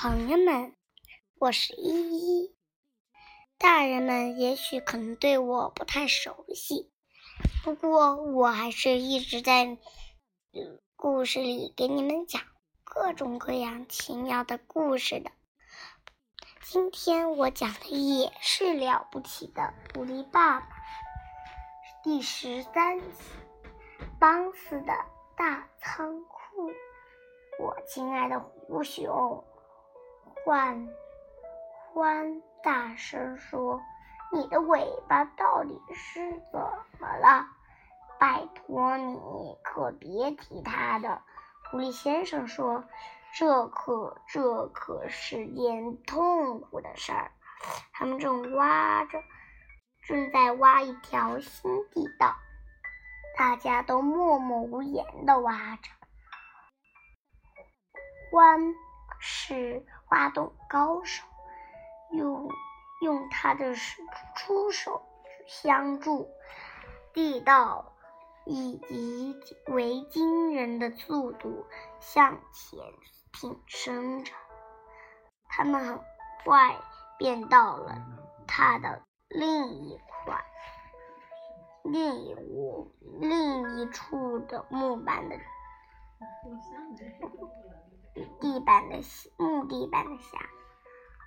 朋友们，我是依依。大人们也许可能对我不太熟悉，不过我还是一直在故事里给你们讲各种各样奇妙的故事的。今天我讲的也是了不起的狐狸爸爸，第十三集《邦斯的大仓库》。我亲爱的狐熊。欢欢大声说：“你的尾巴到底是怎么了？拜托你可别提它的。”狐狸先生说：“这可这可是件痛苦的事儿。”他们正挖着，正在挖一条新地道，大家都默默无言地挖着。欢是。挖洞高手用用他的出手相助，地道以极为惊人的速度向前挺升着。他们很快便到了他的另一块、另一屋、另一处的木板的。地板的木地板的下，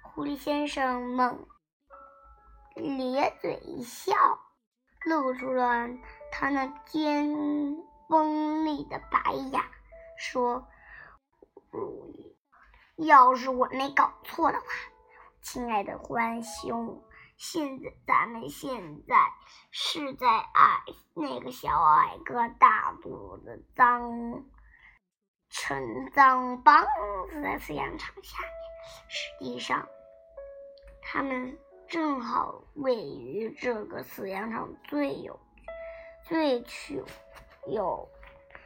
狐狸先生猛咧嘴一笑，露出了他那尖锋利的白牙，说：“要是我没搞错的话，亲爱的獾兄，现在咱们现在是在矮那个小矮个大肚子脏。”陈脏梆子在饲养场下面，实际上，他们正好位于这个饲养场最有、最曲有、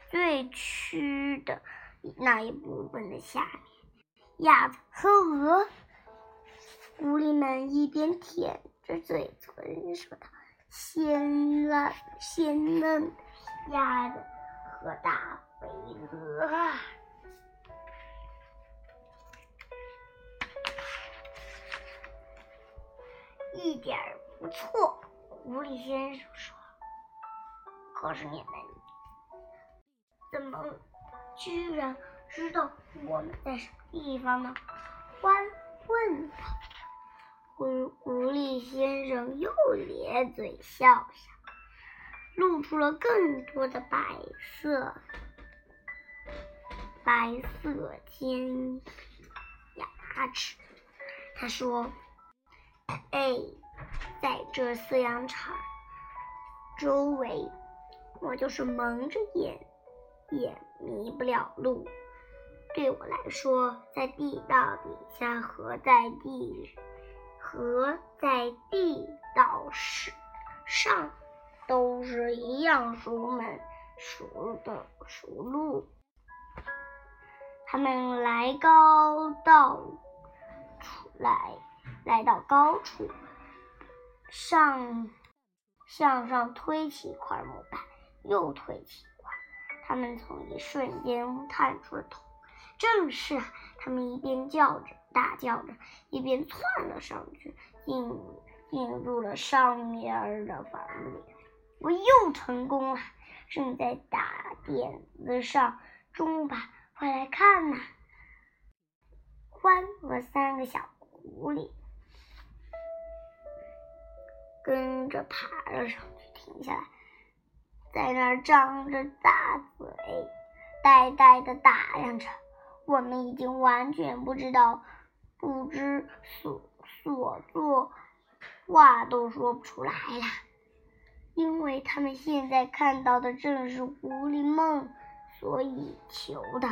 最曲的那一部分的下面。鸭子和鹅，狐狸们一边舔着嘴唇说道：“鲜嫩、鲜嫩鸭子和大。”鹅，一点不错。狐狸先生说：“可是你们怎么居然知道我们在什么地方呢？”欢问。狐狐狸先生又咧嘴笑笑，露出了更多的白色。白色尖牙齿，他说：“哎，在这饲养场周围，我就是蒙着眼也迷不了路。对我来说，在地道底下和在地和在地道上都是一样熟门熟的熟路。”他们来高到处来，来到高处，上向上推起一块木板，又推起一块。他们从一瞬间探出了头，正是他们一边叫着、大叫着，一边窜了上去，进进入了上面的房里。我又成功了，正在打点子上，中吧。快来看呐！獾和三个小狐狸跟着爬了上去，停下来，在那儿张着大嘴，呆呆的打量着。我们已经完全不知道，不知所所作，话都说不出来了，因为他们现在看到的正是狐狸梦。所以求的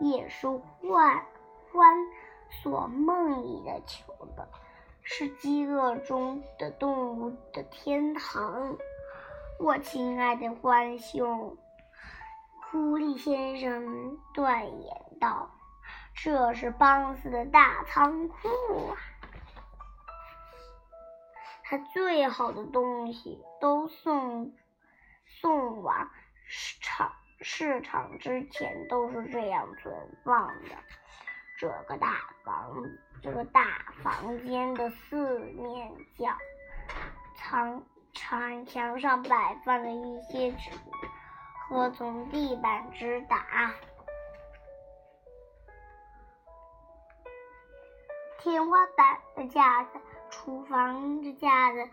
也是獾獾所梦里的求的，是饥饿中的动物的天堂。我亲爱的獾兄，狐狸先生断言道：“这是邦斯的大仓库啊，他最好的东西都送送往市场。”市场之前都是这样存放的，这个大房，这个大房间的四面角，墙墙墙上摆放着一些纸，和从地板直打。天花板的架子，厨房的架子，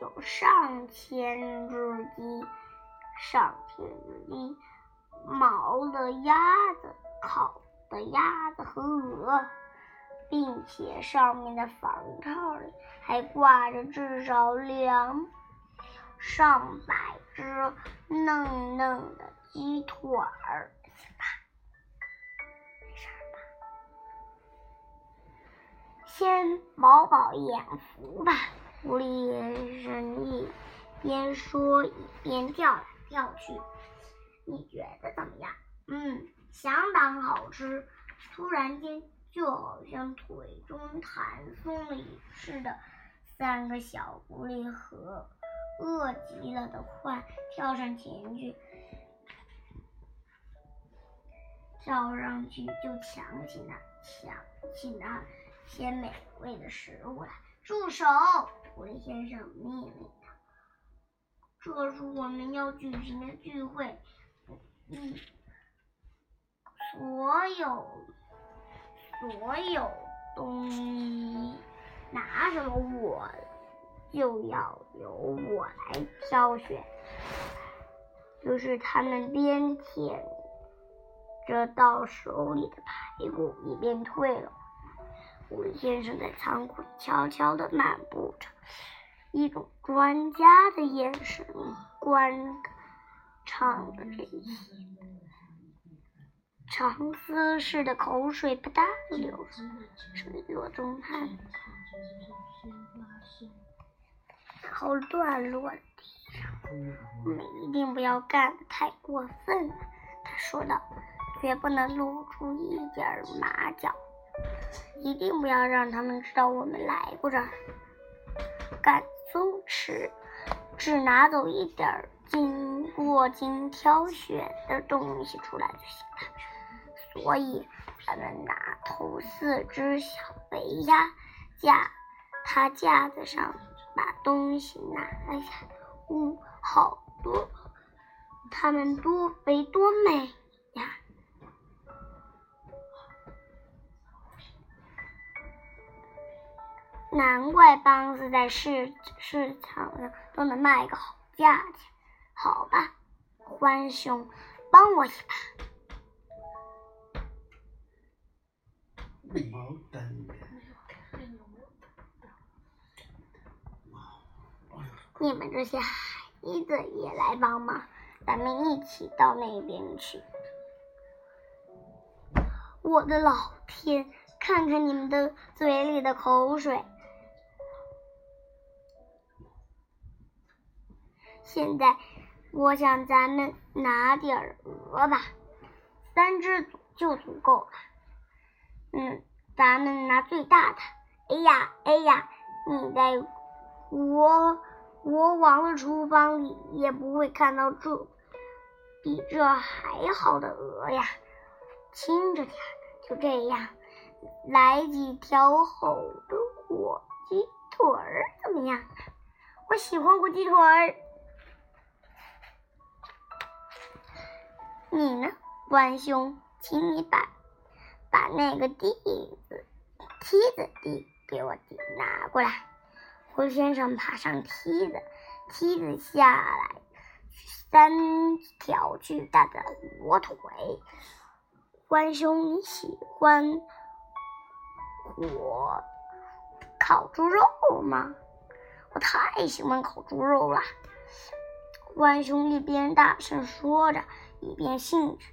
有上千只鸡，上千只鸡，毛的鸭子，烤的鸭子和鹅，并且上面的房套里还挂着至少两上百只嫩嫩的鸡腿儿。先饱饱眼福吧，狐狸先生一边说一边跳来。跳去。你觉得怎么样？嗯，相当好吃。突然间，就好像腿中弹松了一似的，三个小狐狸和饿极了的快跳上前去，跳上去就抢起那抢起那。些美味的食物来！住手！狐狸先生命令：“这是我们要举行的聚会，嗯，所有所有东西拿什么我就要由我来挑选。”就是他们边舔着到手里的排骨，一边退了。狐狸先生在仓库悄悄地漫步着，一种专家的眼神观察着这些，长丝似的口水不大流，水落中汗，然后乱落地上。我们一定不要干得太过分，他说道，绝不能露出一点马脚。一定不要让他们知道我们来过这儿。干松弛，只拿走一点经过经挑选的东西出来就行了。所以，咱们拿头四只小肥鸭架它架子上，把东西拿下。呜，好多，它们多肥多美难怪梆子在市市场上都能卖个好价钱。好吧，欢兄，帮我一把。你们这些孩子也来帮忙，咱们一起到那边去。我的老天，看看你们的嘴里的口水！现在，我想咱们拿点鹅吧，三只就足够了。嗯，咱们拿最大的。哎呀，哎呀，你在国国王的厨房里也不会看到这比这还好的鹅呀。轻着点，就这样，来几条好的火鸡腿儿怎么样？我喜欢火鸡腿儿。你呢，关兄，请你把把那个梯子梯子递给我拿过来。胡先生爬上梯子，梯子下来三条巨大的火腿。关兄，你喜欢火烤猪肉吗？我太喜欢烤猪肉了。关兄一边大声说着。一边兴致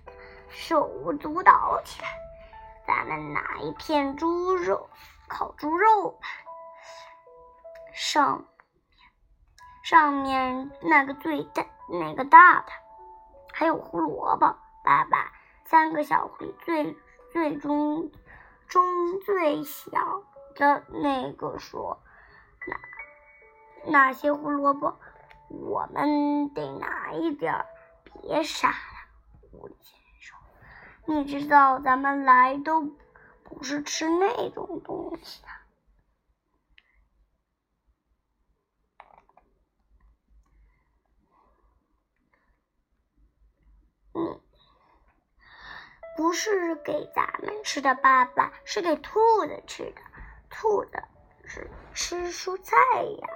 手舞足蹈起来，咱们拿一片猪肉烤猪肉吧。上上面那个最大那个大的，还有胡萝卜。爸爸，三个小狐狸最最中中最小的那个说：“那那些胡萝卜，我们得拿一点别傻。”先生，你知道咱们来都不是吃那种东西的。你不是给咱们吃的，爸爸是给兔子吃的。兔子是吃蔬菜呀。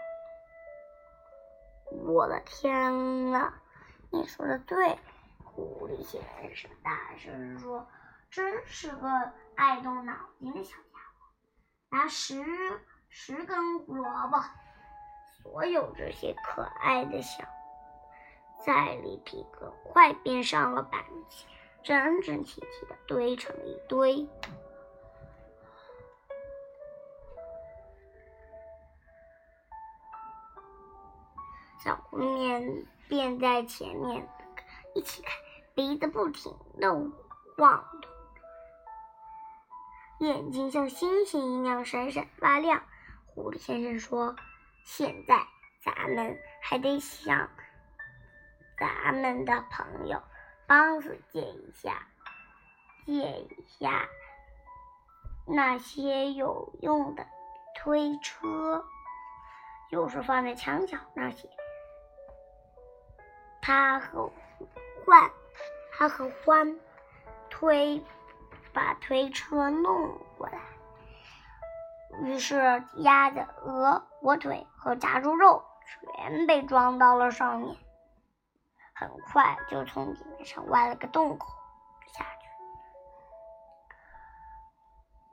我的天呐，你说的对，狐狸先生大声说：“真是个爱动脑筋的小家伙。”拿十十根胡萝卜，所有这些可爱的小。在里皮很快变上了板子，整整齐齐的堆成了一堆。小狐面便在前面一起看，鼻子不停的晃动，眼睛像星星一样闪闪发亮。狐狸先生说：“现在咱们还得想。”咱们的朋友，帮子借一下，借一下那些有用的推车，就是放在墙角那些。他和欢，他和欢推把推车弄过来，于是鸭子、鹅、火腿和炸猪肉全被装到了上面。很快就从地面上挖了个洞口下去。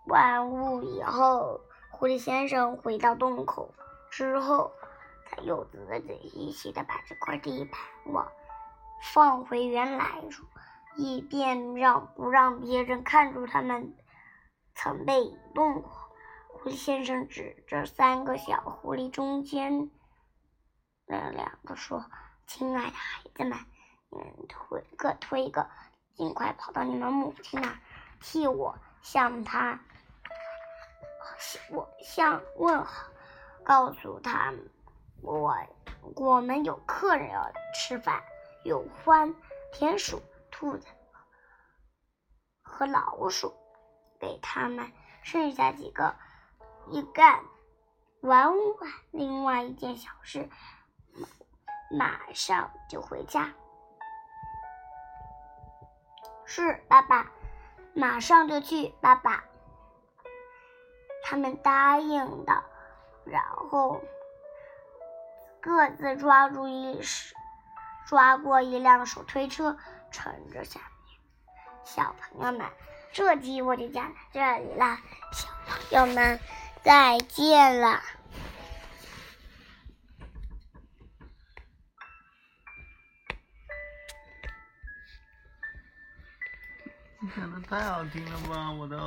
完物以后，狐狸先生回到洞口之后，他又仔仔细细的把这块地盘往放回原来处，以便让不让别人看出他们曾被移动过。狐狸先生指着三个小狐狸中间那两个说。亲爱的孩子们，你们推个推个，尽快跑到你们母亲那儿，替我向她，我向问好，告诉他我我们有客人要吃饭，有獾、田鼠、兔子和老鼠，给他们剩下几个一干完完，另外一件小事。马上就回家。是，爸爸，马上就去，爸爸。他们答应的，然后各自抓住一抓过一辆手推车，乘着下面。小朋友们，这集我就讲到这里了，小朋友们，再见了。你讲的太好听了吧，我的。